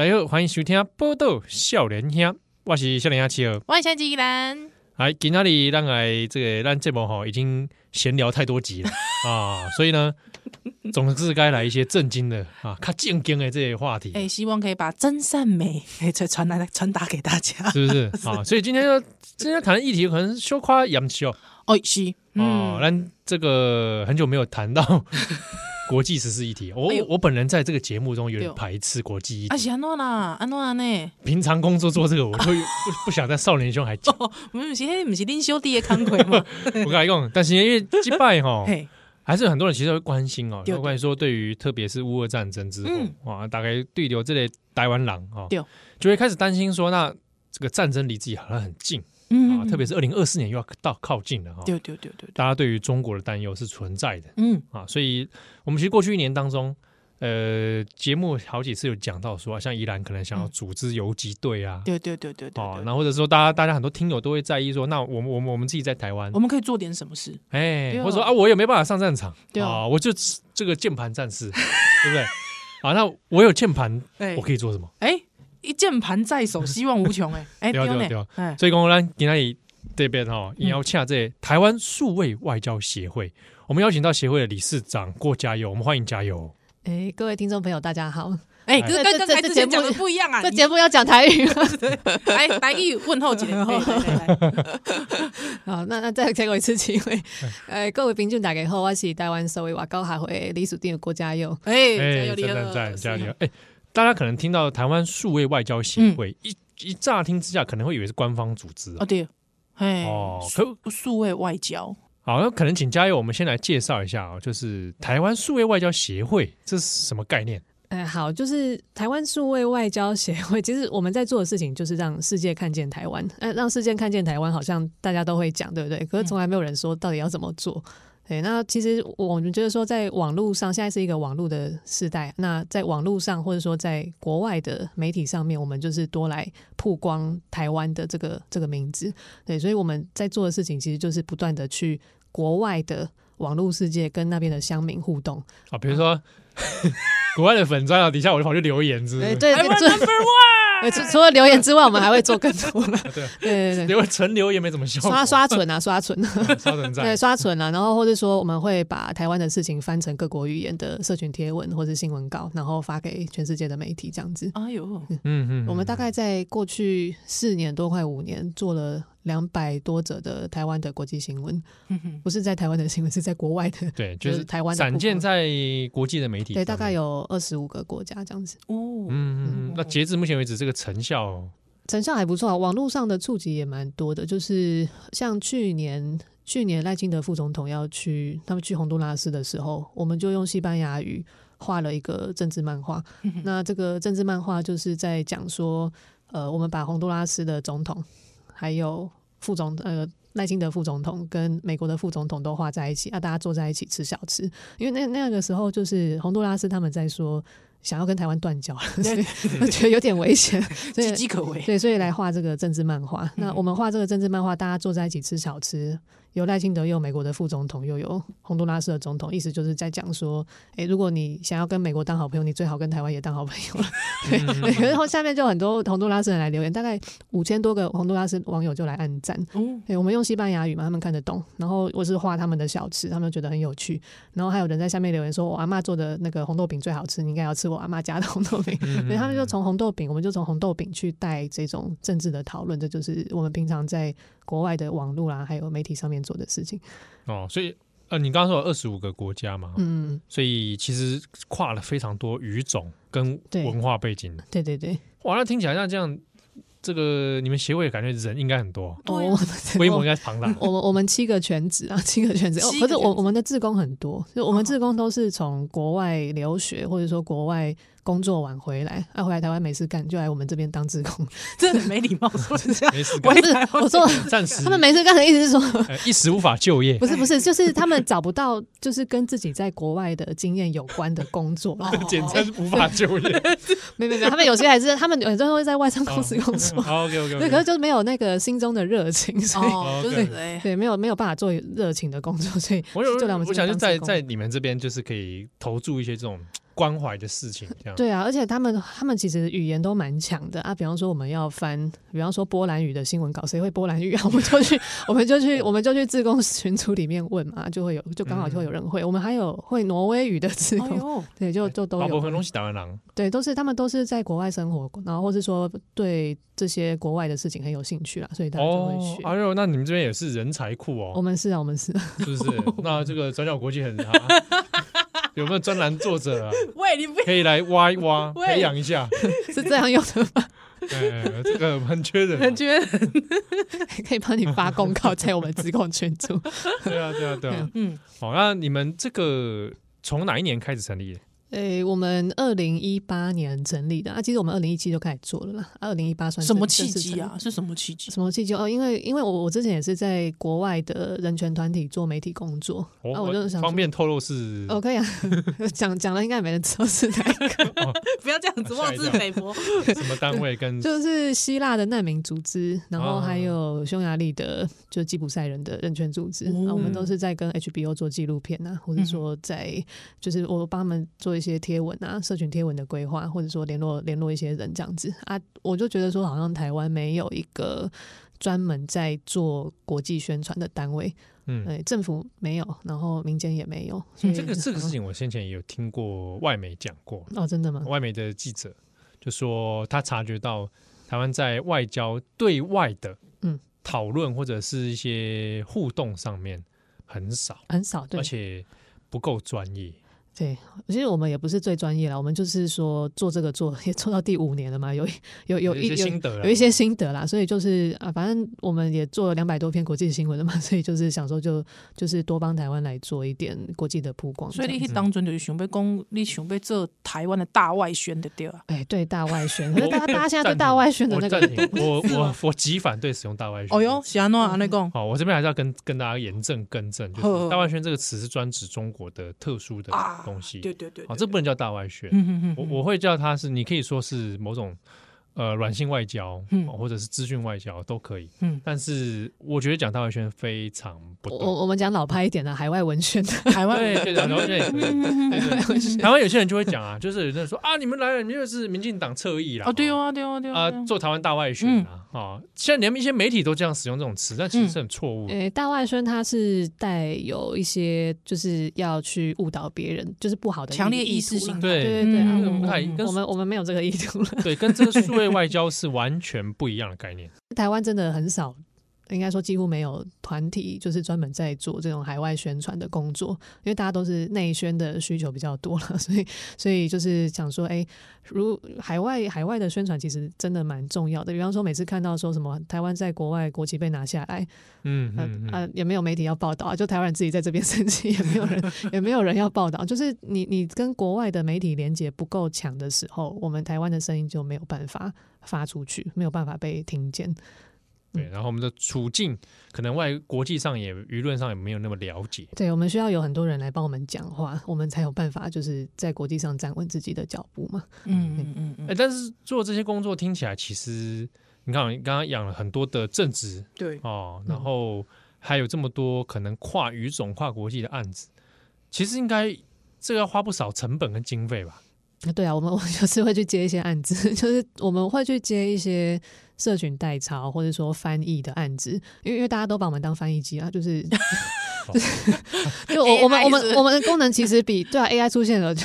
大家好，欢迎收听《报道少年兄》，我是少年兄七号，我是纪兰。哎，今天里让来这个让节目哈，已经闲聊太多集了 啊，所以呢，总是该来一些正经的啊，较正经的这些话题。哎，希望可以把真善美哎传传来传达给大家，是不是 啊？所以今天要今天谈的议题可能羞夸严肃哦，是哦，那这个很久没有谈到。国际时事议题，我、哎、我本人在这个节目中有点排斥国际议题。啊，是安诺啦，安诺呢？平常工作做这个，我就不 不想在少年兄还讲。不、哦、是，不是恁兄弟的慷慨吗？我跟你讲，但是因为击败哈，还是有很多人其实会关心哦。有关于说，对于特别是乌俄战争之后，哇、嗯，大概对流这类台湾人哈，就会开始担心说，那这个战争离自己好像很近。嗯，啊，特别是二零二四年又要到靠近了哈，对对对对，大家对于中国的担忧是存在的，嗯。啊，所以我们其实过去一年当中，呃，节目好几次有讲到说，像宜兰可能想要组织游击队啊，对对对对对，啊，然后或者说大家大家很多听友都会在意说，那我们我们我们自己在台湾，我们可以做点什么事？哎，或者说啊，我也没办法上战场，啊，我就这个键盘战士，对不对？啊，那我有键盘，我可以做什么？哎。一键盘在手，希望无穷 哎！哎，对对对，所以讲咱今天这边哈，也要请这台湾数位外交协会，我们邀请到协会的理事长郭嘉佑，我们欢迎嘉佑。哎，各位听众朋友，大家好！哎，跟刚才之前讲的不一样啊，这节目要讲台语，来来一问候姐。好，那那再给我一次机会。哎，各位听众大家好，我是台湾数位外交协会理事长郭嘉佑。哎，加油！加油！加油！哎。大家可能听到台湾数位外交协会，嗯、一一乍听之下，可能会以为是官方组织哦。对，哦，可数位外交。好，那可能请嘉佑，我们先来介绍一下啊，就是台湾数位外交协会，这是什么概念？哎，好，就是台湾数位外交协会，其实我们在做的事情就是让世界看见台湾，呃，让世界看见台湾，好像大家都会讲，对不对？可是从来没有人说到底要怎么做。对，那其实我们觉得说，在网络上，现在是一个网络的时代。那在网络上，或者说在国外的媒体上面，我们就是多来曝光台湾的这个这个名字。对，所以我们在做的事情，其实就是不断的去国外的网络世界跟那边的乡民互动啊，比如说、啊、国外的粉砖啊，底下我就跑去留言，是不是？对对对。除除了留言之外，我们还会做更多的。对对对，留纯留言没怎么修。刷刷存啊，刷存，刷存在。对，刷存啊，然后或者说我们会把台湾的事情翻成各国语言的社群贴文或者新闻稿，然后发给全世界的媒体这样子。哎呦，嗯嗯，我们大概在过去四年多快五年做了两百多则的台湾的国际新闻，不是在台湾的新闻，是在国外的。对，就是台湾散见在国际的媒体。对，大概有二十五个国家这样子。哦，嗯嗯，那截至目前为止，这个成效成效还不错，网络上的触及也蛮多的。就是像去年，去年赖清德副总统要去他们去洪都拉斯的时候，我们就用西班牙语画了一个政治漫画。那这个政治漫画就是在讲说，呃，我们把洪都拉斯的总统。还有副总呃赖清德副总统跟美国的副总统都画在一起啊，大家坐在一起吃小吃，因为那那个时候就是洪都拉斯他们在说想要跟台湾断交，所以 我觉得有点危险，岌岌可危，对，所以来画这个政治漫画。那我们画这个政治漫画，大家坐在一起吃小吃。有赖清德，又有美国的副总统，又有洪都拉斯的总统，意思就是在讲说，诶，如果你想要跟美国当好朋友，你最好跟台湾也当好朋友了。对，然后下面就很多洪都拉斯人来留言，大概五千多个洪都拉斯网友就来按赞。嗯，对，我们用西班牙语嘛，他们看得懂。然后我是画他们的小吃，他们觉得很有趣。然后还有人在下面留言说，我阿嬷做的那个红豆饼最好吃，你应该要吃我阿嬷家的红豆饼。所以他们就从红豆饼，我们就从红豆饼去带这种政治的讨论，这就是我们平常在。国外的网络啦，还有媒体上面做的事情。哦，所以呃，你刚刚说有二十五个国家嘛，嗯，所以其实跨了非常多语种跟文化背景。的，对对对，哇，那听起来像这样，这个你们协会感觉人应该很多，对，规模应该庞大。我们我们七个全职啊，七个全职，可是我我们的志工很多，就我们志工都是从国外留学或者说国外。工作完回来，啊，回来台湾没事干，就来我们这边当志工，真的没礼貌，说是这样。没事干，不是我说暂时，他们没事干的意思是说一时无法就业，不是不是，就是他们找不到就是跟自己在国外的经验有关的工作，简称无法就业。没没没，他们有些还是他们有时候会在外商公司工作，做。OK OK，对，可是就是没有那个心中的热情，所以就是对，没有没有办法做热情的工作，所以我有我想就在在你们这边就是可以投注一些这种。关怀的事情，这样对啊，而且他们他们其实语言都蛮强的啊。比方说，我们要翻，比方说波兰语的新闻稿，谁会波兰语啊？我们就去，我们就去，我们就去自工群组里面问嘛，就会有，就刚好就会有人会。嗯、我们还有会挪威语的自工，哎、对，就就都有。很多是台湾人，对，都是他们都是在国外生活，然后或是说对这些国外的事情很有兴趣啦，所以大家就会学。哎呦，那你们这边也是人才库哦。我们是啊，我们是，是不是？那这个转角国际很好。有没有专栏作者啊？喂，你不可以来挖一挖，培养一下，是这样用的吗？对，这个很缺人，很缺人，可以帮你发公告在我们职工群组。对啊，对啊，对啊。嗯，好，那你们这个从哪一年开始成立的？诶、欸，我们二零一八年成立的啊，其实我们二零一七就开始做了啦。二零一八算什么契机啊？是什么契机？什么契机？哦，因为因为我我之前也是在国外的人权团体做媒体工作，哦、啊，我就想方便透露是，OK、哦、啊，讲讲了应该也没人知道是哪一个，哦、不要这样子妄自菲薄。什么单位跟？就是希腊的难民组织，然后还有匈牙利的，就吉普赛人的人权组织，嗯、啊，我们都是在跟 HBO 做纪录片啊，或者说在就是我帮他们做一些贴文啊。社群贴文的规划，或者说联络联络一些人这样子啊，我就觉得说，好像台湾没有一个专门在做国际宣传的单位，嗯，对，政府没有，然后民间也没有。所以这个这个事情，我先前也有听过外媒讲过哦，真的吗？外媒的记者就说，他察觉到台湾在外交对外的嗯讨论或者是一些互动上面很少很少，对，而且不够专业。对，其实我们也不是最专业了，我们就是说做这个做也做到第五年了嘛，有有有一有，有，有，有一些心得啦，所以就是啊，反正我们也做了两百多篇国际新闻了嘛，所以就是想说就就是多帮台湾来做一点国际的曝光。所以你当中就是想要讲，你想要做台湾的大外宣的对吧？哎，对，大外宣，可是大家 大家现在对大外宣的那个我，我我我极反对使用大外宣。哦哟，喜安诺阿内贡。好，我这边还是要跟跟大家严正更正，就是大外宣这个词是专指中国的特殊的东西。对对对，哦，这不能叫大外宣，我我会叫它是，你可以说是某种。呃，软性外交，嗯，或者是资讯外交都可以，嗯，但是我觉得讲大外宣非常不对。我我们讲老派一点的海外文宣的，海外对对，然后对，台湾有些人就会讲啊，就是有人说啊，你们来了，你们就是民进党侧翼啦，哦，对啊，对啊，对啊，做台湾大外宣啊，啊，现在连一些媒体都这样使用这种词，但其实是很错误。诶，大外宣它是带有一些就是要去误导别人，就是不好的强烈意识性，对对对，我们我们没有这个意图了，对，跟这个数对外交是完全不一样的概念。台湾真的很少，应该说几乎没有团体，就是专门在做这种海外宣传的工作，因为大家都是内宣的需求比较多了，所以所以就是想说，哎、欸，如海外海外的宣传其实真的蛮重要的。比方说，每次看到说什么台湾在国外国旗被拿下来，嗯嗯啊，也没有媒体要报道啊，就台湾人自己在这边生气，也没有人 也没有人要报道。就是你你跟国外的媒体连接不够强的时候，我们台湾的声音就没有办法。发出去没有办法被听见，对，然后我们的处境可能外国际上也舆论上也没有那么了解，对，我们需要有很多人来帮我们讲话，我们才有办法就是在国际上站稳自己的脚步嘛。嗯嗯嗯嗯。哎，但是做这些工作听起来，其实你看，你刚刚养了很多的正职，对哦，然后还有这么多可能跨语种、跨国际的案子，其实应该这个要花不少成本跟经费吧？对啊，我们我就是会去接一些案子，就是我们会去接一些社群代抄或者说翻译的案子，因为因为大家都把我们当翻译机啊，就是 就是 就我我们我们我们的功能其实比对啊 AI 出现了就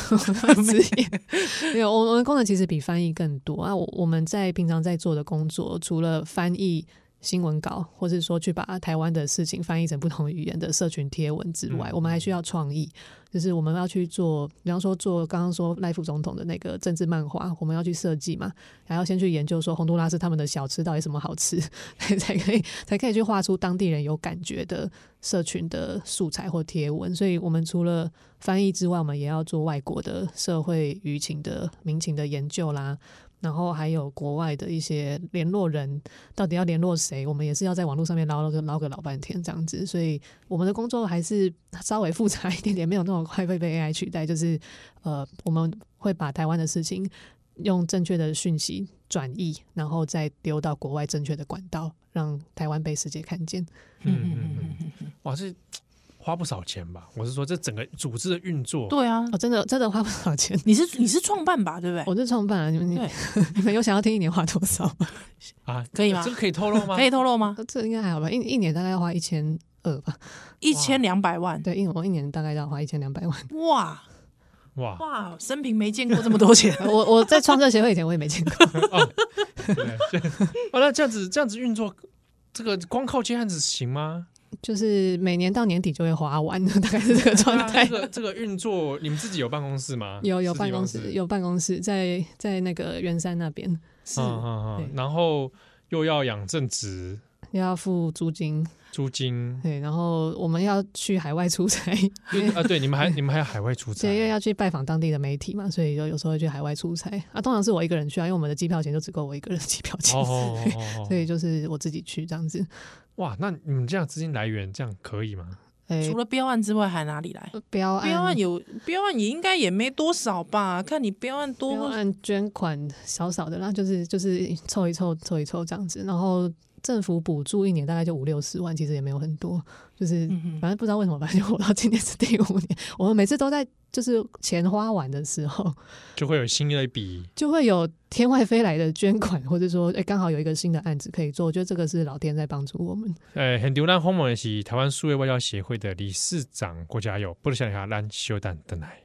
职业 没有，我们的功能其实比翻译更多啊。我我们在平常在做的工作，除了翻译。新闻稿，或是说去把台湾的事情翻译成不同语言的社群贴文之外，嗯、我们还需要创意，就是我们要去做，比方说做刚刚说赖副总统的那个政治漫画，我们要去设计嘛，还要先去研究说洪都拉斯他们的小吃到底什么好吃，才可以才可以去画出当地人有感觉的社群的素材或贴文。所以，我们除了翻译之外，我们也要做外国的社会舆情的民情的研究啦。然后还有国外的一些联络人，到底要联络谁？我们也是要在网络上面捞个捞个老半天这样子，所以我们的工作还是稍微复杂一点点，没有那么快会被 AI 取代。就是呃，我们会把台湾的事情用正确的讯息转译，然后再丢到国外正确的管道，让台湾被世界看见。嗯嗯嗯嗯，哇，这花不少钱吧？我是说，这整个组织的运作，对啊，哦，真的真的花不少钱。你是你是创办吧？对不对？我是创办啊。你们对 你们有想要听一年花多少吗？啊，可以吗？这个可以透露吗？可以透露吗？这应该还好吧？一一年大概要花一千二吧，一千两百万。对，因为我一年大概要花一千两百万。哇！哇哇！生平没见过这么多钱，我我在创设协会以前我也没见过。哦，那这样子这样子运作，这个光靠接案子行吗？就是每年到年底就会花完，大概是这个状态。这个这个运作，你们自己有办公室吗？有有办公室，有办公室在在那个圆山那边。是，然后又要养正职，又要付租金。租金对，然后我们要去海外出差 啊，对，你们还你们还要海外出 差，对因为要去拜访当地的媒体嘛，所以就有时候会去海外出差啊。通常是我一个人去啊，因为我们的机票钱就只够我一个人的机票钱，哦、所以就是我自己去这样子。哇，那你们这样资金来源这样可以吗？欸、除了标案之外，还哪里来？标案，标案有标案，也应该也没多少吧？看你标案多，标案捐款少少的，那就是就是凑一凑凑一凑这样子，然后。政府补助一年大概就五六十万，其实也没有很多，就是反正不知道为什么，反正活到今年是第五年，我们每次都在就是钱花完的时候，就会有新的一笔，就会有天外飞来的捐款，或者说哎刚好有一个新的案子可以做，我觉得这个是老天在帮助我们。呃，很丢人访问的是台湾数位外交协会的理事长郭家佑，不如想一下咱小等等来。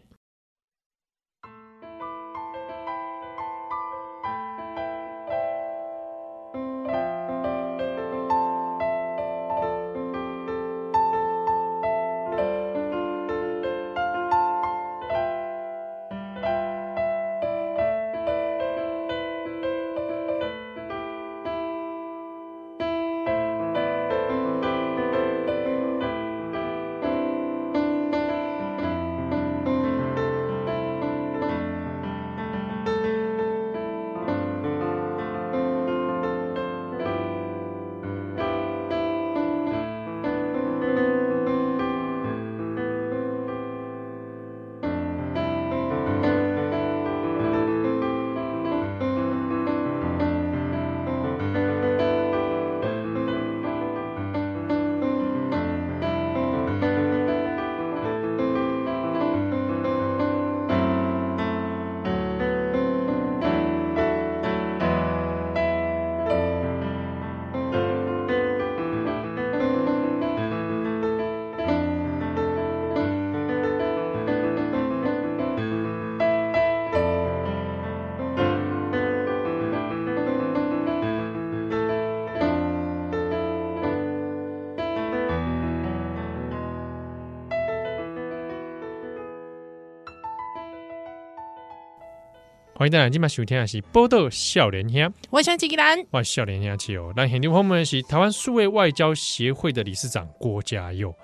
欢迎大家今晚收听的是《宝岛少年兄》，我是纪吉兰，我是少年兄七友。那现场访问的是台湾数位外交协会的理事长郭家佑。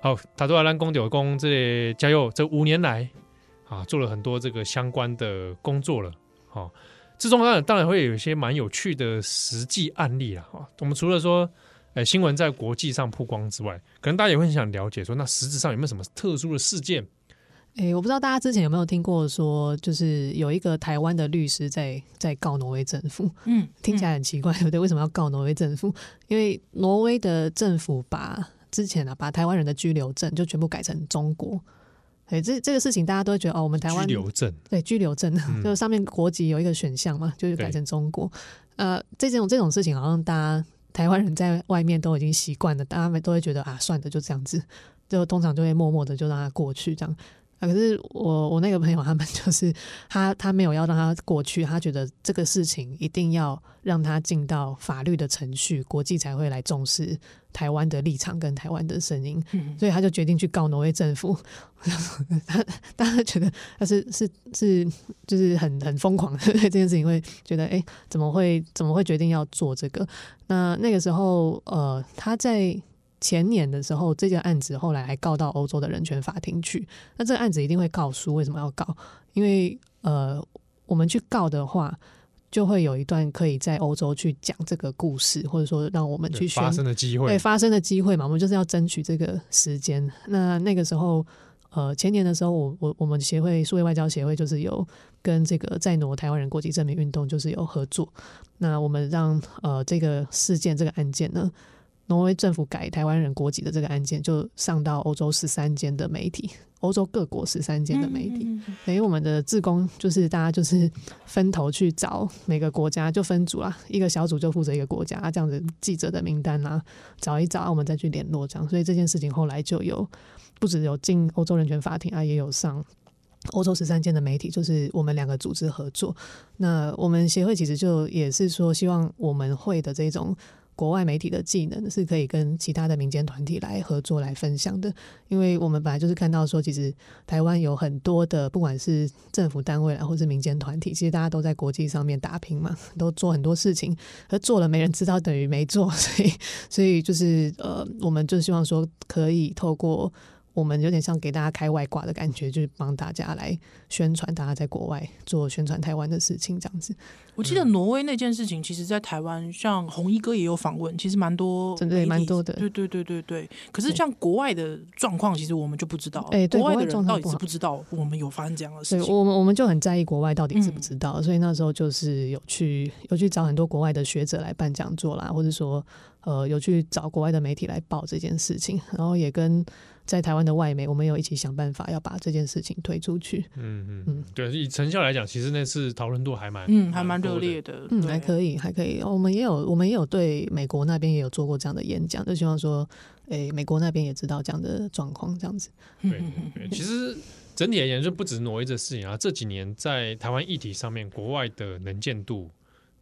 好，他都要让公屌公这家佑这五年来啊，做了很多这个相关的工作了。好，之中当然当然会有一些蛮有趣的实际案例啊。我们除了说，哎，新闻在国际上曝光之外，可能大家也会很想了解说，那实质上有没有什么特殊的事件？诶、欸，我不知道大家之前有没有听过说，就是有一个台湾的律师在在告挪威政府。嗯，听起来很奇怪，对不对？为什么要告挪威政府？因为挪威的政府把之前啊，把台湾人的居留证就全部改成中国。诶，这这个事情大家都会觉得哦，我们台湾居留证对居留证，嗯、就上面国籍有一个选项嘛，就是改成中国。呃，这种这种事情，好像大家台湾人在外面都已经习惯了，大家们都会觉得啊，算的就这样子，就通常就会默默的就让它过去这样。可是我我那个朋友他们 就是他他没有要让他过去，他觉得这个事情一定要让他进到法律的程序，国际才会来重视台湾的立场跟台湾的声音，嗯、所以他就决定去告挪威政府。他大家觉得他是是是就是很很疯狂的这件事情，会觉得哎、欸、怎么会怎么会决定要做这个？那那个时候呃他在。前年的时候，这件案子后来还告到欧洲的人权法庭去。那这个案子一定会告输，为什么要告？因为呃，我们去告的话，就会有一段可以在欧洲去讲这个故事，或者说让我们去宣发生的机会，对发生的机会嘛。我们就是要争取这个时间。那那个时候，呃，前年的时候，我我我们协会数位外交协会就是有跟这个在挪台湾人国籍证明运动就是有合作。那我们让呃这个事件这个案件呢，挪威政府改台湾人国籍的这个案件，就上到欧洲十三间的媒体，欧洲各国十三间的媒体。等于我们的志工就是大家就是分头去找每个国家，就分组啦，一个小组就负责一个国家，啊这样子记者的名单啦，找一找，我们再去联络这样。所以这件事情后来就有不只有进欧洲人权法庭啊，也有上欧洲十三间的媒体，就是我们两个组织合作。那我们协会其实就也是说，希望我们会的这种。国外媒体的技能是可以跟其他的民间团体来合作来分享的，因为我们本来就是看到说，其实台湾有很多的不管是政府单位啊，或是民间团体，其实大家都在国际上面打拼嘛，都做很多事情，而做了没人知道，等于没做，所以所以就是呃，我们就希望说可以透过。我们有点像给大家开外挂的感觉，就是帮大家来宣传，大家在国外做宣传台湾的事情，这样子。我记得挪威那件事情，其实，在台湾像红衣哥也有访问，其实蛮多，真的蛮多的。对对对对对。可是像国外的状况，其实我们就不知道。哎，国外的人到底知不知道我们有发生这样的事情？我们我们就很在意国外到底知不知道，嗯、所以那时候就是有去有去找很多国外的学者来办讲座啦，或者说呃有去找国外的媒体来报这件事情，然后也跟。在台湾的外媒，我们有一起想办法要把这件事情推出去。嗯嗯嗯，对，以成效来讲，其实那次讨论度还蛮嗯还蛮热烈的，嗯还可以还可以。我们也有我们也有对美国那边也有做过这样的演讲，就希望说，诶，美国那边也知道这样的状况，这样子。对对对，其实整体而言，就不止挪威这事情啊，这几年在台湾议题上面，国外的能见度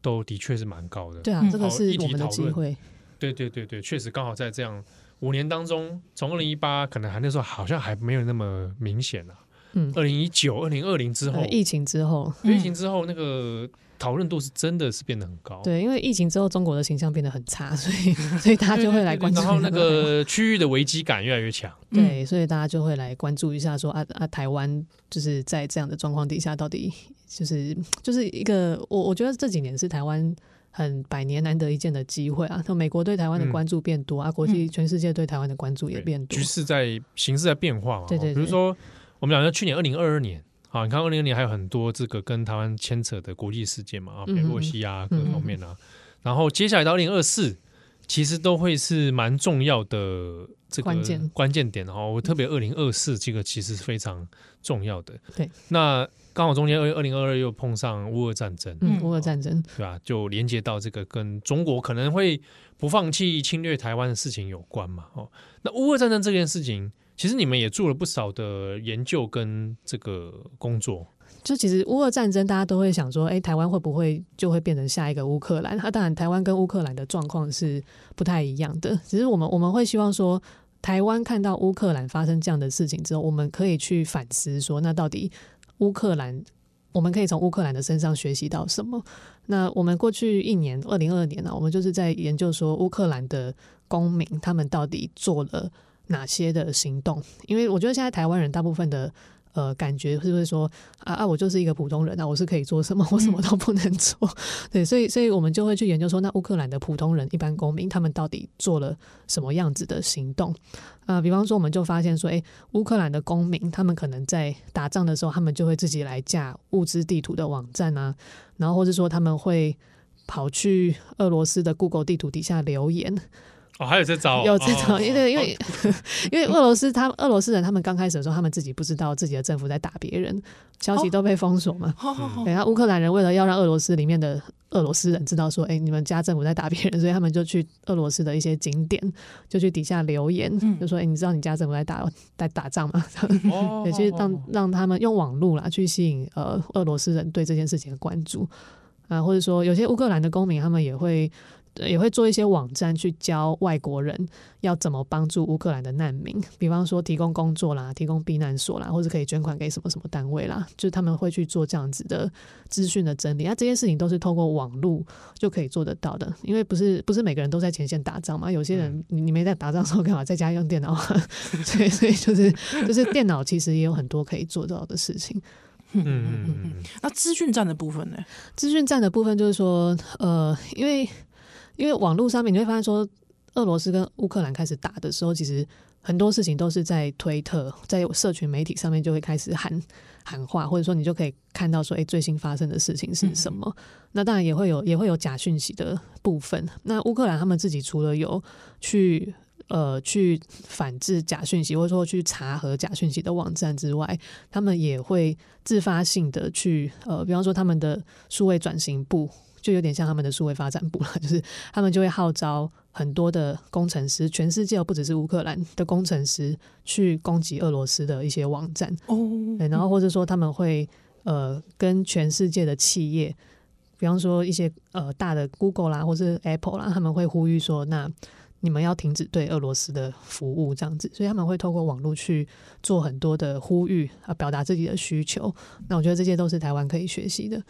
都的确是蛮高的。对啊，这个是我们的机会。对对对对，确实刚好在这样。五年当中，从二零一八可能还那时候好像还没有那么明显了。嗯，二零一九、二零二零之后，疫情之后，疫情之后那个讨论度是真的是变得很高。对，因为疫情之后，中国的形象变得很差，所以所以大家就会来关注。然后那个区域的危机感越来越强。对，所以大家就会来关注一下说，说啊啊，台湾就是在这样的状况底下，到底就是就是一个我我觉得这几年是台湾。很百年难得一见的机会啊！美国对台湾的关注变多、嗯、啊，国际全世界对台湾的关注也变多。局势在形势在变化嘛？对对，对，比如说我们讲到去年二零二二年啊，你看二零二二年还有很多这个跟台湾牵扯的国际事件嘛啊，北洛西啊各方面啊。嗯、然后接下来到二零二四，其实都会是蛮重要的这个关键关键点哦。我特别二零二四这个其实是非常重要的。对，那。刚好中间二二零二二又碰上乌俄战争，嗯，乌俄战争，对吧？就连接到这个跟中国可能会不放弃侵略台湾的事情有关嘛。哦，那乌俄战争这件事情，其实你们也做了不少的研究跟这个工作。就其实乌俄战争，大家都会想说，哎，台湾会不会就会变成下一个乌克兰？那当然，台湾跟乌克兰的状况是不太一样的。只是我们我们会希望说，台湾看到乌克兰发生这样的事情之后，我们可以去反思说，那到底。乌克兰，我们可以从乌克兰的身上学习到什么？那我们过去一年，二零二二年呢，我们就是在研究说乌克兰的公民他们到底做了哪些的行动？因为我觉得现在台湾人大部分的。呃，感觉是不是说啊啊，我就是一个普通人啊，我是可以做什么，我什么都不能做，嗯、对，所以所以我们就会去研究说，那乌克兰的普通人、一般公民，他们到底做了什么样子的行动？啊、呃，比方说，我们就发现说，诶，乌克兰的公民，他们可能在打仗的时候，他们就会自己来架物资地图的网站啊，然后或者说他们会跑去俄罗斯的 Google 地图底下留言。哦，还有这招，有这招，因为因为 因为俄罗斯，他俄罗斯人，他们刚开始的时候，他们自己不知道自己的政府在打别人，消息都被封锁嘛。好好好。然后乌克兰人为了要让俄罗斯里面的俄罗斯人知道说，哎，你们家政府在打别人，所以他们就去俄罗斯的一些景点，就去底下留言，就说，哎，你知道你家政府在打在 打仗吗？也去让让他们用网络啦去吸引呃俄罗斯人对这件事情的关注啊，或者说有些乌克兰的公民，他们也会。也会做一些网站去教外国人要怎么帮助乌克兰的难民，比方说提供工作啦、提供避难所啦，或者可以捐款给什么什么单位啦，就是他们会去做这样子的资讯的整理。那这些事情都是透过网络就可以做得到的，因为不是不是每个人都在前线打仗嘛，有些人你你没在打仗的时候干嘛在家用电脑？所以所以就是就是电脑其实也有很多可以做到的事情。嗯嗯嗯嗯。那资讯站的部分呢？资讯站的部分就是说，呃，因为。因为网络上面你会发现说，俄罗斯跟乌克兰开始打的时候，其实很多事情都是在推特，在社群媒体上面就会开始喊喊话，或者说你就可以看到说，哎，最新发生的事情是什么？嗯、那当然也会有也会有假讯息的部分。那乌克兰他们自己除了有去呃去反制假讯息，或者说去查核假讯息的网站之外，他们也会自发性的去呃，比方说他们的数位转型部。就有点像他们的数位发展部了，就是他们就会号召很多的工程师，全世界不只是乌克兰的工程师去攻击俄罗斯的一些网站哦，对然后或者说他们会呃跟全世界的企业，比方说一些呃大的 Google 啦，或是 Apple 啦，他们会呼吁说，那你们要停止对俄罗斯的服务这样子，所以他们会透过网络去做很多的呼吁啊，表达自己的需求。那我觉得这些都是台湾可以学习的。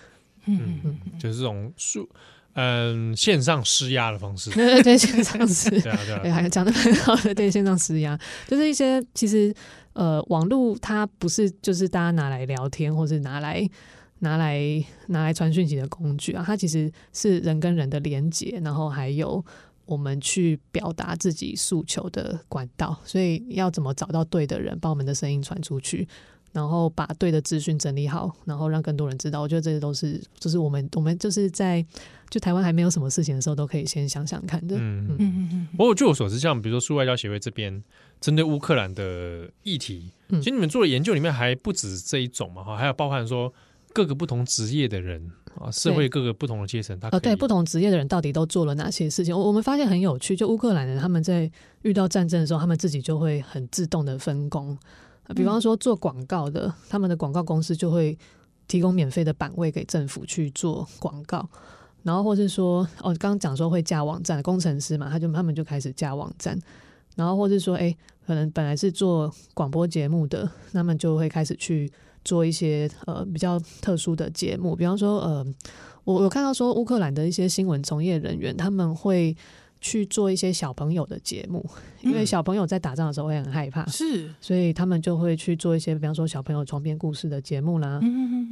嗯嗯，就是这种数，嗯，线上施压的方式。对对对，线上施压，对 啊对啊，讲的很好的，对线上施压，就是一些其实呃，网络它不是就是大家拿来聊天，或是拿来拿来拿来传讯息的工具啊，它其实是人跟人的连接，然后还有我们去表达自己诉求的管道。所以要怎么找到对的人，把我们的声音传出去？然后把对的资讯整理好，然后让更多人知道。我觉得这些都是，就是我们我们就是在就台湾还没有什么事情的时候，都可以先想想看的。嗯嗯嗯嗯。不过据我所知，像比如说数外交协会这边针对乌克兰的议题，其实你们做的研究里面还不止这一种嘛，哈，还有包含说各个不同职业的人啊，社会各个不同的阶层，他呃对不同职业的人到底都做了哪些事情？我我们发现很有趣，就乌克兰人他们在遇到战争的时候，他们自己就会很自动的分工。比方说做广告的，他们的广告公司就会提供免费的版位给政府去做广告，然后或是说，哦，刚刚讲说会架网站，工程师嘛，他就他们就开始架网站，然后或是说，哎，可能本来是做广播节目的，他们就会开始去做一些呃比较特殊的节目，比方说，呃，我有看到说乌克兰的一些新闻从业人员他们会。去做一些小朋友的节目，因为小朋友在打仗的时候会很害怕，是，所以他们就会去做一些，比方说小朋友床边故事的节目啦，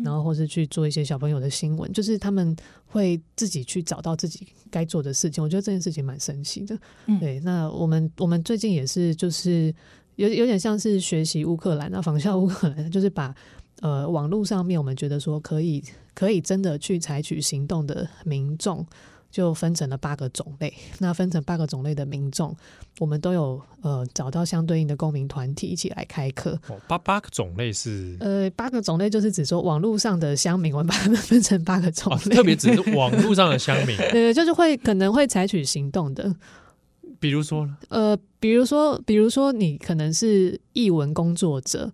然后或是去做一些小朋友的新闻，就是他们会自己去找到自己该做的事情。我觉得这件事情蛮神奇的。对，那我们我们最近也是，就是有有点像是学习乌克兰啊，仿效乌克兰，就是把呃网络上面我们觉得说可以可以真的去采取行动的民众。就分成了八个种类，那分成八个种类的民众，我们都有呃找到相对应的公民团体一起来开课。哦，八八个种类是呃八个种类就是指说网络上的乡民，我们把它们分成八个种类，哦、特别指是网络上的乡民。对对，就是会可能会采取行动的，比如说呢呃，比如说比如说你可能是译文工作者，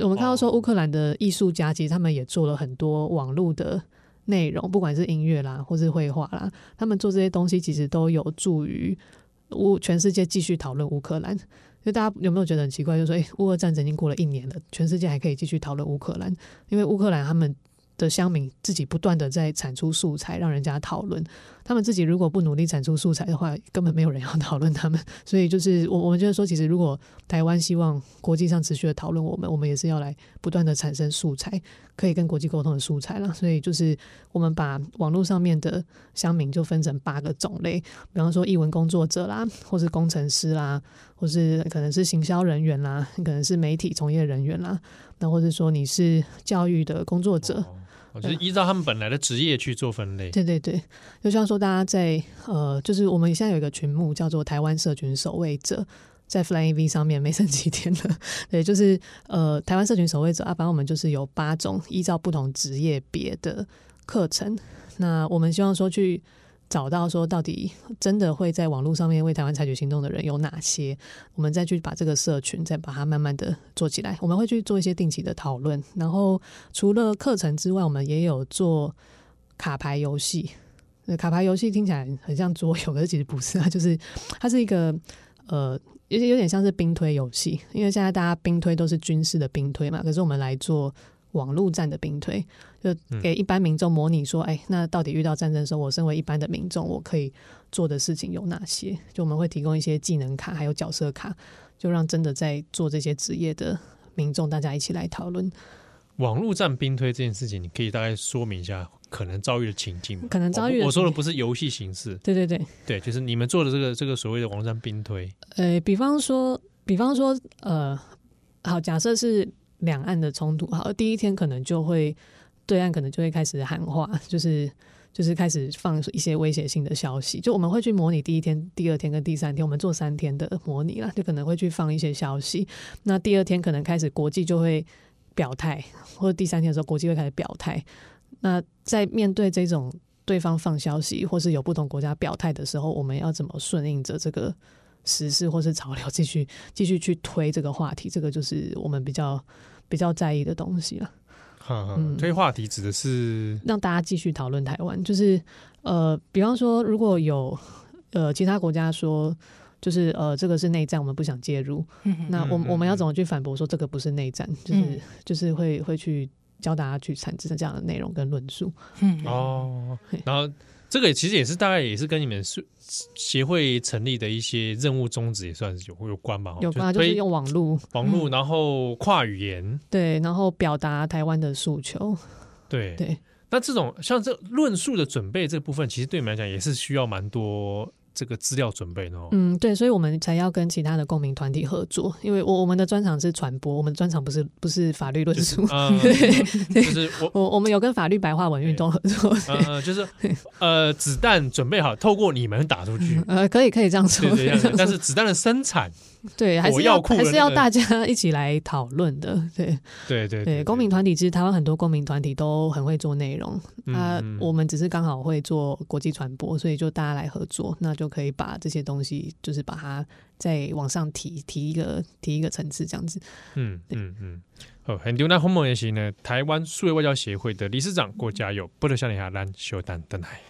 我们看到说乌克兰的艺术家其实他们也做了很多网络的。内容不管是音乐啦，或是绘画啦，他们做这些东西其实都有助于乌全世界继续讨论乌克兰。就大家有没有觉得很奇怪？就说，诶，乌俄战争已经过了一年了，全世界还可以继续讨论乌克兰，因为乌克兰他们。的乡民自己不断的在产出素材，让人家讨论。他们自己如果不努力产出素材的话，根本没有人要讨论他们。所以就是我我们觉得说，其实如果台湾希望国际上持续的讨论我们，我们也是要来不断的产生素材，可以跟国际沟通的素材啦。所以就是我们把网络上面的乡民就分成八个种类，比方说译文工作者啦，或是工程师啦，或是可能是行销人员啦，可能是媒体从业人员啦，那或者说你是教育的工作者。就是依照他们本来的职业去做分类。对对对，就像说大家在呃，就是我们现在有一个群目叫做 “台湾社群守卫者”，在 FlyAV 上面没剩几天了。对，就是呃，台湾社群守卫者啊，反正我们就是有八种依照不同职业别的课程。那我们希望说去。找到说到底真的会在网络上面为台湾采取行动的人有哪些？我们再去把这个社群再把它慢慢的做起来。我们会去做一些定期的讨论，然后除了课程之外，我们也有做卡牌游戏。卡牌游戏听起来很像桌游，可是其实不是，啊 就是它是一个呃，有点有点像是兵推游戏。因为现在大家兵推都是军事的兵推嘛，可是我们来做。网络战的兵推，就给一般民众模拟说，哎、欸，那到底遇到战争的时候，我身为一般的民众，我可以做的事情有哪些？就我们会提供一些技能卡，还有角色卡，就让真的在做这些职业的民众，大家一起来讨论。网络战兵推这件事情，你可以大概说明一下可能遭遇的情境吗？可能遭遇的，我说的不是游戏形式，对对对，对，就是你们做的这个这个所谓的网络战兵推，呃，比方说。比方说，呃，好，假设是两岸的冲突，好，第一天可能就会对岸可能就会开始喊话，就是就是开始放一些威胁性的消息，就我们会去模拟第一天、第二天跟第三天，我们做三天的模拟啦，就可能会去放一些消息。那第二天可能开始国际就会表态，或者第三天的时候国际会开始表态。那在面对这种对方放消息，或是有不同国家表态的时候，我们要怎么顺应着这个时事或是潮流，继续继续去推这个话题？这个就是我们比较比较在意的东西了。推话题指的是、嗯、让大家继续讨论台湾，就是呃，比方说如果有呃其他国家说，就是呃这个是内战，我们不想介入，嗯、那我们我们要怎么去反驳说这个不是内战？就是、嗯、就是会会去。教大家去产生这样的内容跟论述，嗯。哦，然后这个其实也是大概也是跟你们协协会成立的一些任务宗旨也算是有有关吧，有关就是用网络网络，然后跨语言，嗯、对，然后表达台湾的诉求，对对。那这种像这论述的准备这部分，其实对你们来讲也是需要蛮多。这个资料准备呢？嗯，对，所以我们才要跟其他的公民团体合作，因为我我们的专长是传播，我们的专长不是不是法律论述。就是呃、对，就是我我我们有跟法律白话文运动合作。呃，就是呃，子弹准备好，透过你们打出去。呃，可以可以这样说，对对对，但是子弹的生产。对，还是要还是要大家 一起来讨论的。对，对，对，对，公民团体其实台湾很多公民团体都很会做内容，啊，我们只是刚好会做国际传播，所以就大家来合作，那就可以把这些东西，就是把它再往上提，提一个提一个层次，这样子。嗯嗯嗯，好，很丢那鸿蒙也行呢。台湾数位外交协会的理事长郭家佑，不得向你下咱小等等来。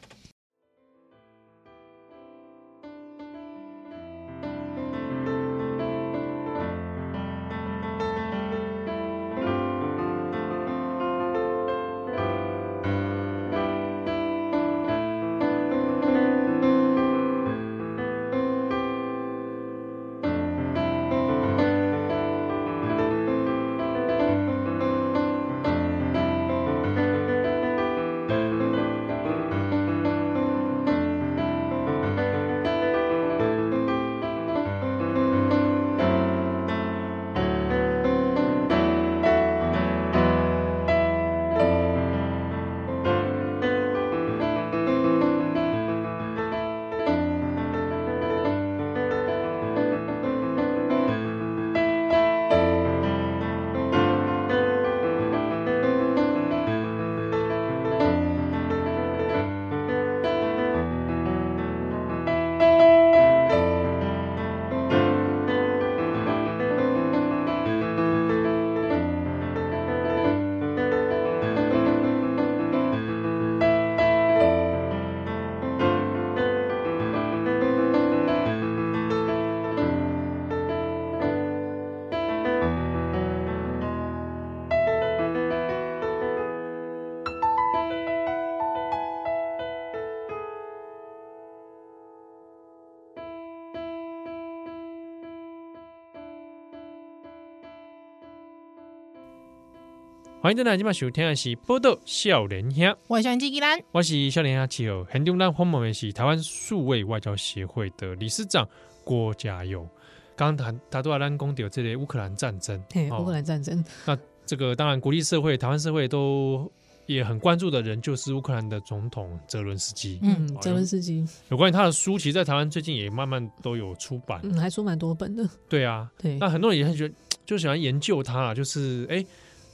欢迎大家今晚收听的是《报道少年兄》，我是小年纪我是少年兄七号，很重要。访问的是台湾数位外交协会的理事长郭家佑。刚刚他他都要咱讲到这个乌克兰战争，嘿，乌克兰战争。那这个当然，国际社会、台湾社会都也很关注的人，就是乌克兰的总统泽伦斯基。嗯，泽伦斯基有关于他的书，其实，在台湾最近也慢慢都有出版，嗯，还出蛮多本的。对啊，对。那很多人也很觉得，就喜欢研究他，就是哎。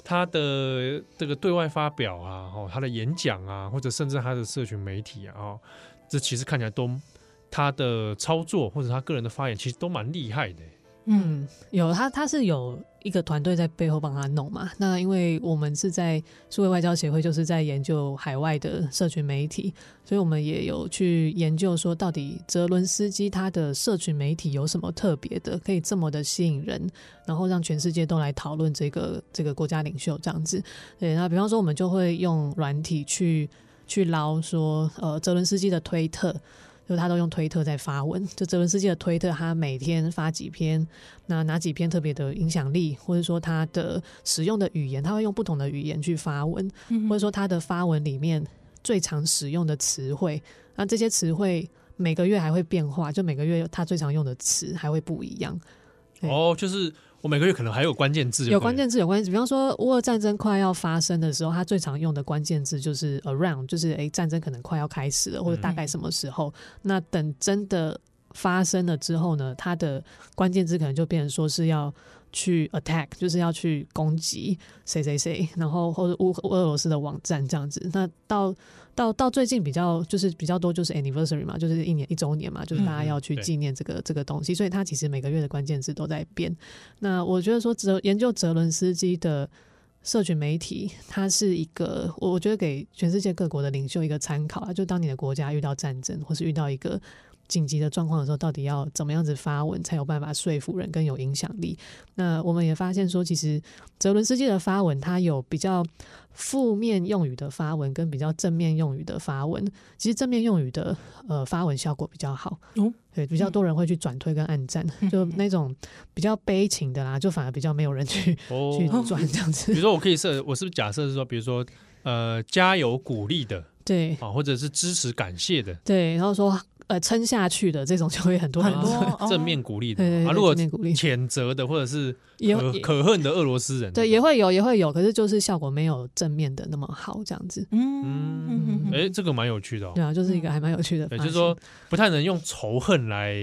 他的这个对外发表啊，哦，他的演讲啊，或者甚至他的社群媒体啊，哦，这其实看起来都他的操作或者他个人的发言，其实都蛮厉害的。嗯，有他，他是有一个团队在背后帮他弄嘛。那因为我们是在数位外交协会，就是在研究海外的社群媒体，所以我们也有去研究说，到底泽伦斯基他的社群媒体有什么特别的，可以这么的吸引人，然后让全世界都来讨论这个这个国家领袖这样子。对，那比方说，我们就会用软体去去捞说，呃，泽伦斯基的推特。就他都用推特在发文，就泽伦斯基的推特，他每天发几篇，那哪几篇特别的影响力，或者说他的使用的语言，他会用不同的语言去发文，或者说他的发文里面最常使用的词汇，那这些词汇每个月还会变化，就每个月他最常用的词还会不一样。哦，就是我每个月可能还有关键字，有关键字，有关键字。比方说，乌俄战争快要发生的时候，他最常用的关键字就是 around，就是哎，战争可能快要开始了，或者大概什么时候。嗯、那等真的发生了之后呢，它的关键字可能就变成说是要。去 attack 就是要去攻击谁谁谁，然后或者乌俄罗斯的网站这样子。那到到到最近比较就是比较多就是 anniversary 嘛，就是一年一周年嘛，就是大家要去纪念这个、嗯、这个东西。所以它其实每个月的关键字都在变。那我觉得说哲研究泽伦斯基的社群媒体，它是一个我我觉得给全世界各国的领袖一个参考啊。就当你的国家遇到战争或是遇到一个。紧急的状况的时候，到底要怎么样子发文才有办法说服人更有影响力？那我们也发现说，其实泽伦斯基的发文，他有比较负面用语的发文，跟比较正面用语的发文。其实正面用语的呃发文效果比较好，哦，对，比较多人会去转推跟暗赞。嗯、就那种比较悲情的啦，就反而比较没有人去、哦、去转这样子。比如说，我可以设，我是不是假设是说，比如说呃，加油鼓励的，对啊，或者是支持感谢的，对，然后说。呃，撑下去的这种就会很多很多 正面鼓励的啊，如果谴责的或者是可可恨的俄罗斯人，对，也会有也会有，可是就是效果没有正面的那么好，这样子。嗯嗯，哎，这个蛮有趣的哦。对啊，就是一个还蛮有趣的。对，就是说不太能用仇恨来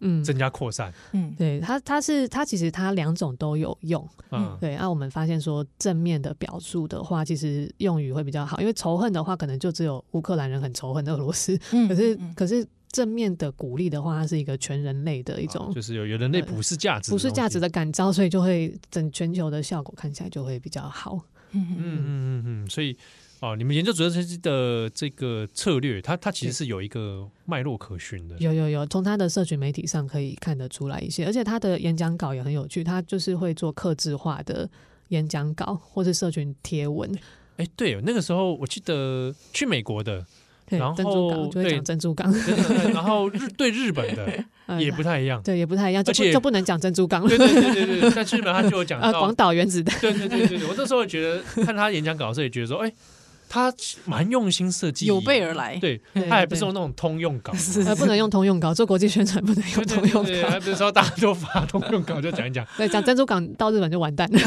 嗯增加扩散。嗯，对，他他是他其实他两种都有用。嗯，对。那我们发现说正面的表述的话，其实用语会比较好，因为仇恨的话可能就只有乌克兰人很仇恨俄罗斯。嗯，可是可是。正面的鼓励的话，它是一个全人类的一种，就是有有人类普世价值、普世价值的感召，所以就会整全球的效果看起来就会比较好。嗯嗯嗯嗯嗯，所以哦，你们研究主要设计的这个策略，它它其实是有一个脉络可循的。有有有，从他的社群媒体上可以看得出来一些，而且他的演讲稿也很有趣，他就是会做克制化的演讲稿或是社群贴文。哎、欸，对，那个时候我记得去美国的。然后对珍珠港，然后日对日本的 也不太一样，对也不太一样，而且就不能讲珍珠港。对对对对对，在日本他就有讲 到广岛原子弹。对对对对对，我那时候觉得看他演讲稿的时候也觉得说，哎，他蛮用心设计，有备而来。对，他也不是用那种通用稿，不能用通用稿做国际宣传，不能用通用稿。还不是说大家都发通用稿就讲一讲，对，讲珍珠港到日本就完蛋了。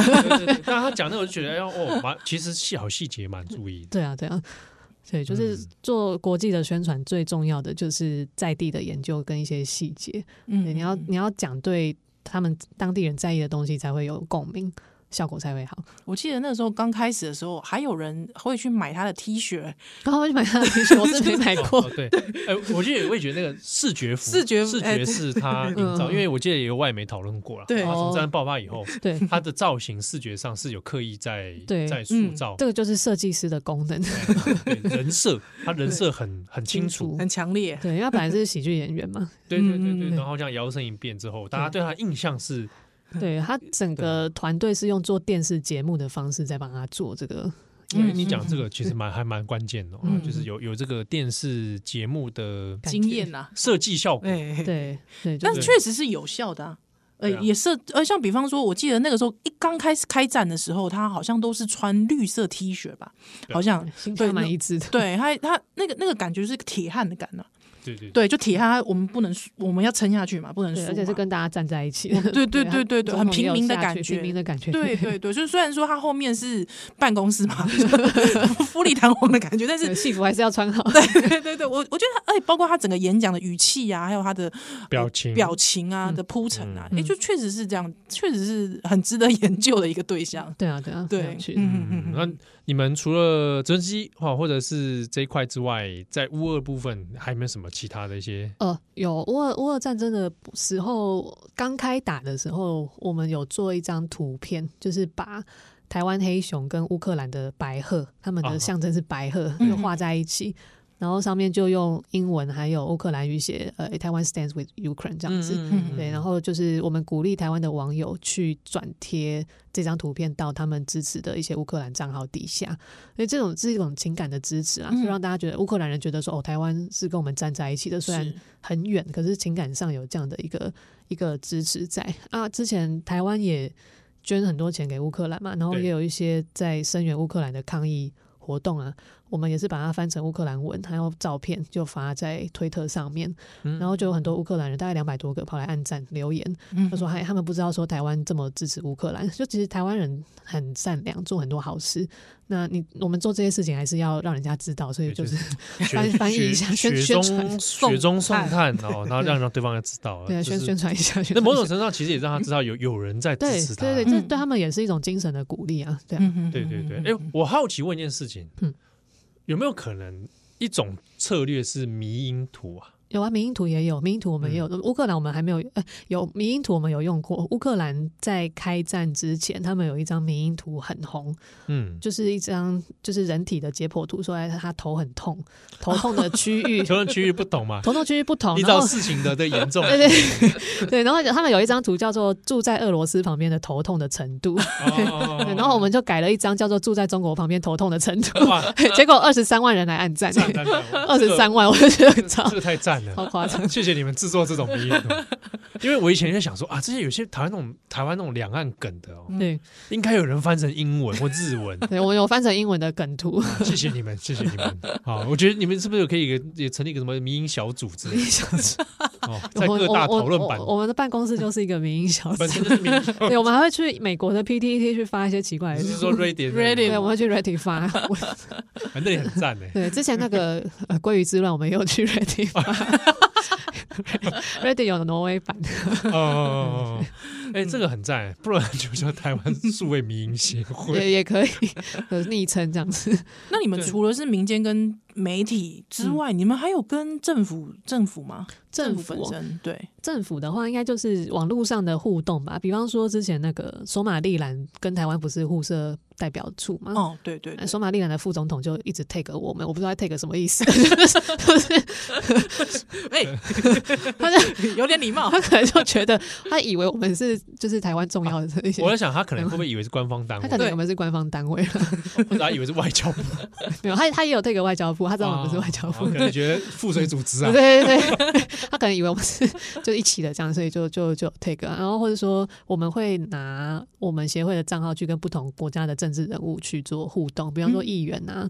但他讲那我就觉得，哎哦，蛮其实细好细节蛮注意。对啊，对啊。对，就是做国际的宣传，最重要的就是在地的研究跟一些细节。嗯，你要你要讲对他们当地人在意的东西，才会有共鸣。效果才会好。我记得那时候刚开始的时候，还有人会去买他的 T 恤，然后会去买他的 T 恤，我真没买过。对，哎，我记得我也觉得那个视觉服视觉视觉是他营造，因为我记得也有外媒讨论过了。对，从战争爆发以后，对他的造型视觉上是有刻意在在塑造。这个就是设计师的功能。对，人设他人设很很清楚，很强烈。对，因为他本来是喜剧演员嘛。对对对对，然后这样摇身一变之后，大家对他印象是。对，他整个团队是用做电视节目的方式在帮他做这个。因为你讲这个其实蛮 还蛮关键的，就是有有这个电视节目的经验呐，设计效果。对对，但是确实是有效的。啊呃，也是呃，像比方说，我记得那个时候一刚开始开战的时候，他好像都是穿绿色 T 恤吧，好像对蛮一致的。对他他那个那个感觉是铁汉的感觉。对对对，就铁汉，我们不能输，我们要撑下去嘛，不能输，而且是跟大家站在一起。对对对对对，很平民的感觉，平民的感觉。对对对，就虽然说他后面是办公室嘛，富丽堂皇的感觉，但是戏服还是要穿好。对对对对，我我觉得，哎，包括他整个演讲的语气啊，还有他的表情、表情啊的铺陈啊，哎，就确实是这样，确实是很值得研究的一个对象。对啊，对啊，对，嗯嗯嗯。那你们除了直升机哈，或者是这一块之外，在乌俄部分还有没有什么其他的一些？呃，有乌俄乌俄战争的时候，刚开打的时候，我们有做一张图片，就是把台湾黑熊跟乌克兰的白鹤，他们的象征是白鹤，就画在一起。嗯然后上面就用英文还有乌克兰语写，呃，台湾 stands with Ukraine 这样子，嗯嗯嗯对。然后就是我们鼓励台湾的网友去转贴这张图片到他们支持的一些乌克兰账号底下，所以这种是一种情感的支持啊，就让大家觉得乌克兰人觉得说，哦，台湾是跟我们站在一起的，虽然很远，可是情感上有这样的一个一个支持在啊。之前台湾也捐很多钱给乌克兰嘛，然后也有一些在声援乌克兰的抗议活动啊。我们也是把它翻成乌克兰文，还有照片就发在推特上面，然后就有很多乌克兰人，大概两百多个跑来按赞留言，他说还他们不知道说台湾这么支持乌克兰，就其实台湾人很善良，做很多好事。那你我们做这些事情还是要让人家知道，所以就是翻翻译一下，宣宣传雪中送炭哦，然后让让对方要知道，对，宣宣传一下。那某种程度上其实也让他知道有有人在支持他，对对对，这对他们也是一种精神的鼓励啊。对对对对，哎，我好奇问一件事情，有没有可能一种策略是迷因图啊？有啊，民音图也有，民音图我们也有。乌克兰我们还没有，呃，有民音图我们有用过。乌克兰在开战之前，他们有一张民音图很红，嗯，就是一张就是人体的解剖图，说哎他头很痛，头痛的区域，头痛区域不同嘛，头痛区域不同，依照事情的的严重，对对对。然后他们有一张图叫做住在俄罗斯旁边的头痛的程度，然后我们就改了一张叫做住在中国旁边头痛的程度，结果二十三万人来按赞，二十三万，我就觉得这个太赞。好夸张！谢谢你们制作这种迷因图，因为我以前在想说啊，这些有些台湾那种台湾那种两岸梗的哦，对，应该有人翻成英文或日文。对，我有翻成英文的梗图。谢谢你们，谢谢你们。好，我觉得你们是不是可以也成立一个什么迷因小组之类的？在各大讨论版，我们的办公室就是一个民营小 组。对，我们还会去美国的 PTT 去发一些奇怪的。你是说 Reddit？Reddit？对，我们会去 Reddit 发。反正也很赞呢。对，之前那个鲑鱼之乱，我们也有去 Reddit 发。Reddit 有挪威版哦，哎，这个很赞，不然就叫台湾数位民营协会也也可以，有昵称这样子。那你们除了是民间跟媒体之外，你们还有跟政府政府吗？政府本身对政府的话，应该就是网络上的互动吧。比方说，之前那个索马利兰跟台湾不是互设代表处吗？哦，对对，索马利兰的副总统就一直 take 我们，我不知道他 take 什么意思，就是哎，他就 有点礼貌，他可能就觉得他以为我们是就是台湾重要的一些。我在想，他可能会不会以为是官方单位？他可能以为我们是官方单位了，或者他以为是外交部？没有，他他也有 take 外交部，他知道我们是外交部，可能觉得附随组织啊。对 对对，他可能以为我们是。就一起的这样，所以就就就 take，然后或者说我们会拿我们协会的账号去跟不同国家的政治人物去做互动，比方说议员啊。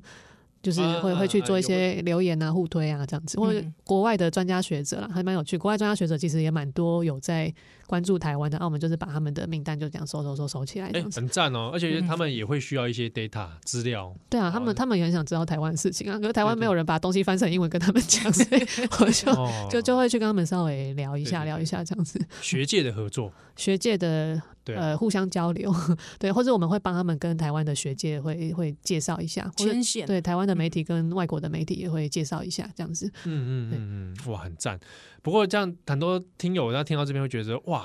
就是会会去做一些留言啊、互推啊这样子，或者国外的专家学者啦，还蛮有趣。国外专家学者其实也蛮多有在关注台湾的，那我们就是把他们的名单就这样收收收收起来，哎，很赞哦！而且他们也会需要一些 data 资料。对啊，他们他们也很想知道台湾的事情啊，可是台湾没有人把东西翻成英文跟他们讲，所以我就 就就会去跟他们稍微聊一下聊一下这样子。学界的合作，学界的。呃，互相交流，对，或者我们会帮他们跟台湾的学界会会介绍一下，牵线，对，台湾的媒体跟外国的媒体也会介绍一下，这样子。嗯嗯嗯嗯，哇，很赞。不过这样很多听友，他听到这边会觉得，哇，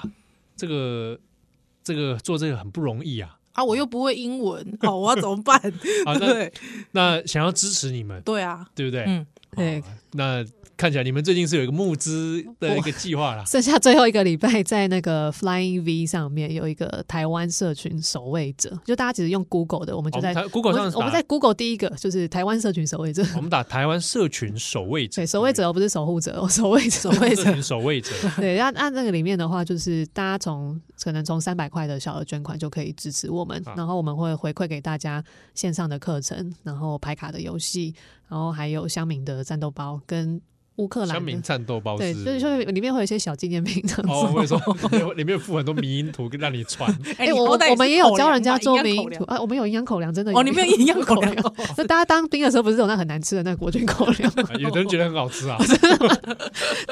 这个这个做这个很不容易啊！啊，我又不会英文，哦，我要怎么办？好，的 那想要支持你们，对啊，对不对？嗯，对，那。看起来你们最近是有一个募资的一个计划啦，剩下最后一个礼拜，在那个 Flying V 上面有一个台湾社群守卫者，就大家其实用 Google 的，我们就在 Google 上，我们在 Google 第一个就是台湾社群守卫者，我们打台湾社群守卫者，对，守卫者而不是守护者，守卫者，守卫者，守卫者，对，按按那个里面的话，就是大家从可能从三百块的小额捐款就可以支持我们，然后我们会回馈给大家线上的课程，然后牌卡的游戏，然后还有乡民的战斗包跟。乌克兰乡民战斗包，对，所以说里面会有一些小纪念品这样子。哦，我会说 里面附很多迷因图让你传。哎，我我们也有教人家做迷因图啊，我们有营养口粮，真的。哦，你们有营养口粮？那大家当兵的时候不是有那很难吃的那个国军口粮？有的人觉得很好吃啊。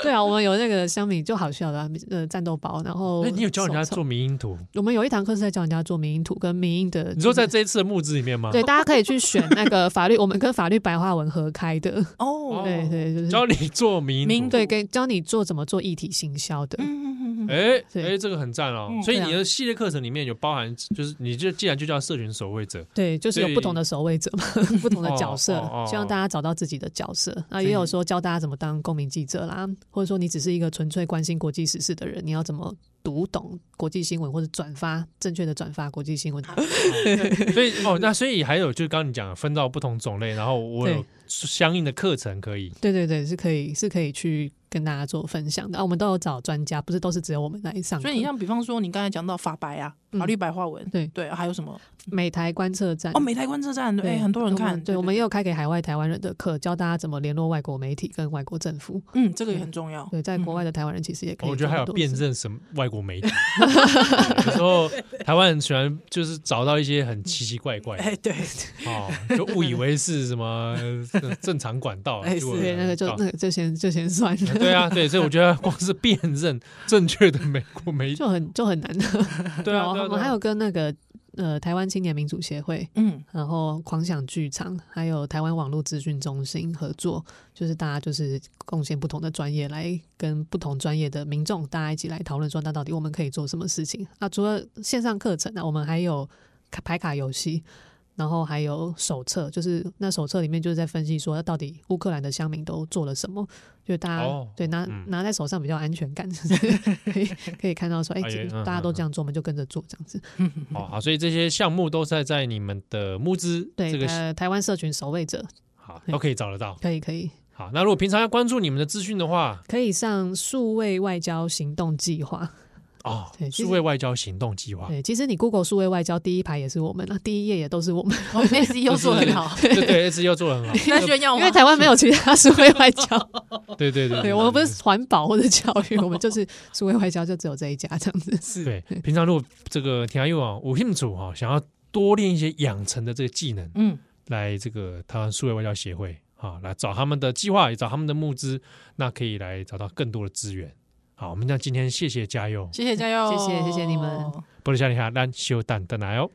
对啊，我们有那个香米就好笑的呃战斗包，然后。你有教人家做迷因图？我们有一堂课是在教人家做迷因图跟迷因的。你说在这一次的募资里面吗？对，大家可以去选那个法律，我们跟法律白话文合开的。哦，对对，就是教你做迷因图。对，给教你做怎么做一体行销的。哎哎，这个很赞哦。所以你的系列课程里面有包含，就是你就既然就叫社群守卫者，对，就是有不同的守卫者嘛，不同的角色，希望大家找到自己的角色。那也有说教大家怎么当公民记者啦，或者说你只是一个纯粹关心国际时事的人，你要怎么读懂国际新闻或者转发正确的转发国际新闻。所以哦，那所以还有就是刚刚你讲分到不同种类，然后我有相应的课程可以。对对对，是可以是可以去。跟大家做分享的啊，我们都有找专家，不是都是只有我们来上。所以你像比方说，你刚才讲到法白啊，法律白话文。对对，还有什么？美台观测站。哦，美台观测站，对，很多人看。对，我们也有开给海外台湾人的课，教大家怎么联络外国媒体跟外国政府。嗯，这个也很重要。对，在国外的台湾人其实也可以。我觉得还有辨认什么外国媒体。有时候台湾人喜欢就是找到一些很奇奇怪怪。哎，对。哦，就误以为是什么正常管道。哎，是那个就那个就先就先算了。对啊，对，所以我觉得光是辨认正确的美国媒体就很就很难的。对啊，我们还有跟那个呃台湾青年民主协会，嗯，然后狂想剧场，还有台湾网络资讯中心合作，就是大家就是贡献不同的专业来跟不同专业的民众，大家一起来讨论说，那到底我们可以做什么事情？那除了线上课程呢，我们还有牌卡游戏。然后还有手册，就是那手册里面就是在分析说，到底乌克兰的乡民都做了什么，就大家、哦、对拿、嗯、拿在手上比较安全感，可以 可以看到说，哎，大家都这样做，我们就跟着做这样子。好好，所以这些项目都是在在你们的募资对这个呃台湾社群守卫者，好都可以找得到，可以可以。好，那如果平常要关注你们的资讯的话，可以上数位外交行动计划。哦，数位外交行动计划。对，其实你 Google 数位外交第一排也是我们了，第一页也都是我们。SEO 做很好，对对，SEO 做很好。因为台湾没有其他数位外交。对对对，对我们不是环保或者教育，我们就是数位外交，就只有这一家这样子。是，对。平常如果这个听友啊，有兴趣哈，想要多练一些养成的这个技能，嗯，来这个台湾数位外交协会啊，来找他们的计划，也找他们的募资，那可以来找到更多的资源。好，我们那今天谢谢嘉佑，谢谢嘉佑，谢谢谢谢你们。不如下你下，咱休蛋等来哦。